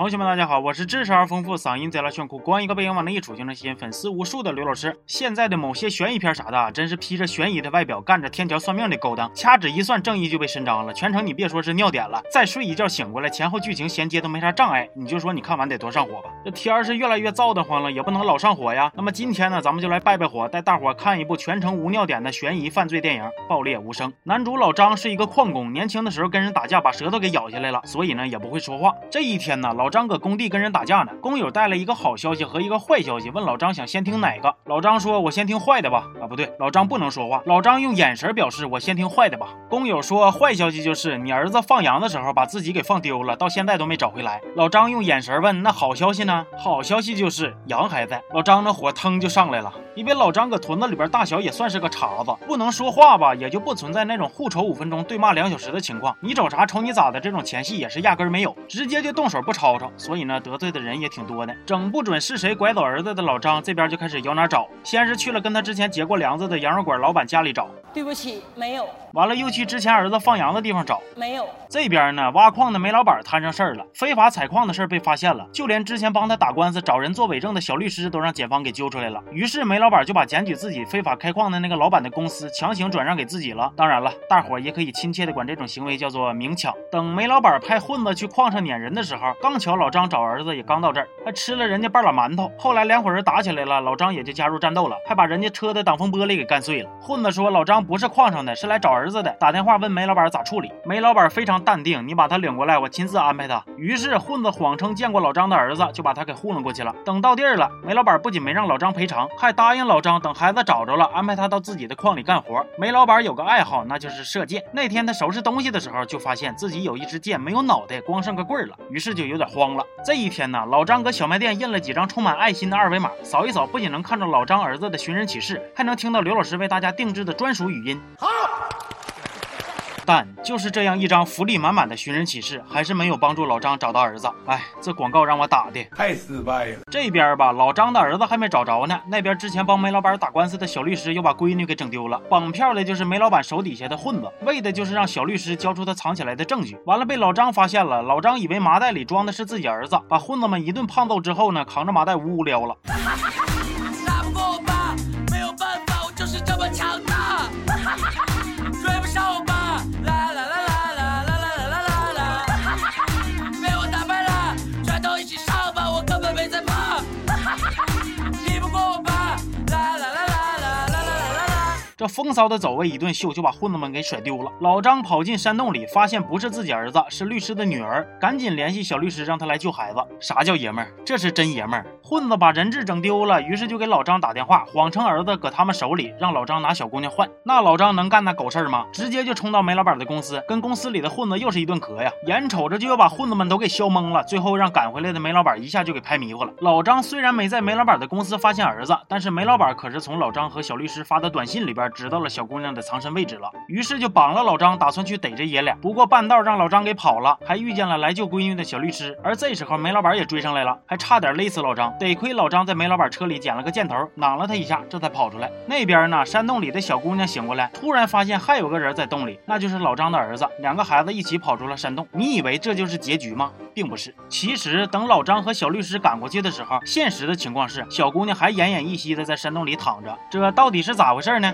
同学们，大家好，我是知识而丰富、嗓音贼拉炫酷、光一个背影往那一杵就能吸引粉丝无数的刘老师。现在的某些悬疑片啥的，真是披着悬疑的外表，干着天条算命的勾当，掐指一算，正义就被伸张了。全程你别说是尿点了，再睡一觉醒过来，前后剧情衔接都没啥障碍，你就说你看完得多上火吧？这天是越来越燥得慌了，也不能老上火呀。那么今天呢，咱们就来败败火，带大伙看一部全程无尿点的悬疑犯罪电影《爆裂无声》。男主老张是一个矿工，年轻的时候跟人打架把舌头给咬下来了，所以呢也不会说话。这一天呢，老张搁工地跟人。打架呢，工友带来一个好消息和一个坏消息，问老张想先听哪个？老张说：“我先听坏的吧。”啊，不对，老张不能说话，老张用眼神表示：“我先听坏的吧。”工友说：“坏消息就是你儿子放羊的时候把自己给放丢了，到现在都没找回来。”老张用眼神问：“那好消息呢？”好消息就是羊还在。老张那火腾就上来了，因为老张搁屯子里边大小也算是个茬子，不能说话吧，也就不存在那种互瞅五分钟对骂两小时的情况。你找茬瞅你咋的这种前戏也是压根没有，直接就动手不吵吵。所以呢，得。罪的人也挺多的，整不准是谁拐走儿子的老张这边就开始摇哪找，先是去了跟他之前结过梁子的羊肉馆老板家里找，对不起，没有。完了又去之前儿子放羊的地方找，没有。这边呢，挖矿的煤老板摊上事儿了，非法采矿的事儿被发现了，就连之前帮他打官司找人做伪证的小律师都让检方给揪出来了。于是煤老板就把检举自己非法开矿的那个老板的公司强行转让给自己了。当然了，大伙儿也可以亲切的管这种行为叫做明抢。等煤老板派混子去矿上撵人的时候，刚巧老张找儿子也刚到这儿，还吃了人家半拉馒头。后来两伙人打起来了，老张也就加入战斗了，还把人家车的挡风玻璃给干碎了。混子说老张不是矿上的，是来找儿子的，打电话。问煤老板咋处理？煤老板非常淡定，你把他领过来，我亲自安排他。于是混子谎称见过老张的儿子，就把他给糊弄过去了。等到地儿了，煤老板不仅没让老张赔偿，还答应老张等孩子找着了，安排他到自己的矿里干活。煤老板有个爱好，那就是射箭。那天他收拾东西的时候，就发现自己有一支箭没有脑袋，光剩个棍儿了，于是就有点慌了。这一天呢，老张搁小卖店印了几张充满爱心的二维码，扫一扫，不仅能看到老张儿子的寻人启事，还能听到刘老师为大家定制的专属语音。好。但就是这样一张福利满满的寻人启事，还是没有帮助老张找到儿子。哎，这广告让我打的太失败了。这边吧，老张的儿子还没找着呢。那边之前帮煤老板打官司的小律师又把闺女给整丢了。绑票的就是煤老板手底下的混子，为的就是让小律师交出他藏起来的证据。完了被老张发现了，老张以为麻袋里装的是自己儿子，把混子们一顿胖揍之后呢，扛着麻袋呜呜撩了。没有办法，我就是这追不上我吧！啦啦啦啦啦啦啦啦啦啦啦！被我打败了，全都一起上吧！我根本没在怕！哈哈哈哈哈哈！比不过我吧！啦啦啦啦啦啦啦啦啦！这风骚的走位，一顿秀就把混子们给甩丢了。老张跑进山洞里，发现不是自己儿子，是律师的女儿，赶紧联系小律师，让他来救孩子。啥叫爷们儿？这是真爷们儿！混子把人质整丢了，于是就给老张打电话，谎称儿子搁他们手里，让老张拿小姑娘换。那老张能干那狗事儿吗？直接就冲到煤老板的公司，跟公司里的混子又是一顿磕呀。眼瞅着就要把混子们都给削懵了，最后让赶回来的煤老板一下就给拍迷糊了。老张虽然没在煤老板的公司发现儿子，但是煤老板可是从老张和小律师发的短信里边。知道了小姑娘的藏身位置了，于是就绑了老张，打算去逮这爷俩。不过半道让老张给跑了，还遇见了来救闺女的小律师。而这时候煤老板也追上来了，还差点勒死老张。得亏老张在煤老板车里捡了个箭头，攮了他一下，这才跑出来。那边呢，山洞里的小姑娘醒过来，突然发现还有个人在洞里，那就是老张的儿子。两个孩子一起跑出了山洞。你以为这就是结局吗？并不是。其实等老张和小律师赶过去的时候，现实的情况是小姑娘还奄奄一息的在山洞里躺着。这到底是咋回事呢？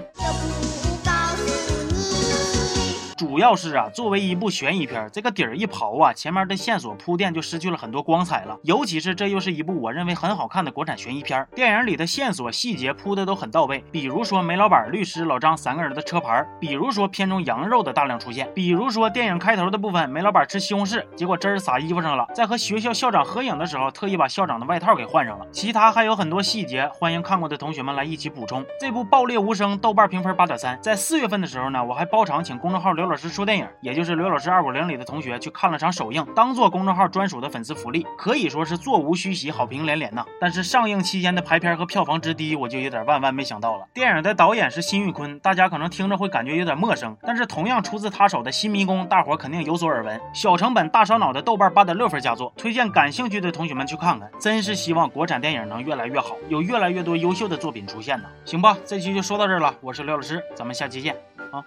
主要是啊，作为一部悬疑片，这个底儿一刨啊，前面的线索铺垫就失去了很多光彩了。尤其是这又是一部我认为很好看的国产悬疑片，电影里的线索细节铺的都很到位。比如说煤老板、律师、老张三个人的车牌，比如说片中羊肉的大量出现，比如说电影开头的部分，煤老板吃西红柿，结果汁儿洒衣服上了，在和学校校长合影的时候，特意把校长的外套给换上了。其他还有很多细节，欢迎看过的同学们来一起补充。这部《爆裂无声》豆瓣评分八点三，在四月份的时候呢，我还包场请公众号刘老师说电影。也就是刘老师二五零里的同学去看了场首映，当做公众号专属的粉丝福利，可以说是座无虚席，好评连连呐。但是上映期间的排片和票房之低，我就有点万万没想到了。电影的导演是辛玉坤，大家可能听着会感觉有点陌生，但是同样出自他手的《新迷宫》，大伙肯定有所耳闻。小成本大烧脑的豆瓣八点六分佳作，推荐感兴趣的同学们去看看。真是希望国产电影能越来越好，有越来越多优秀的作品出现呢。行吧，这期就说到这儿了，我是刘老师，咱们下期见啊。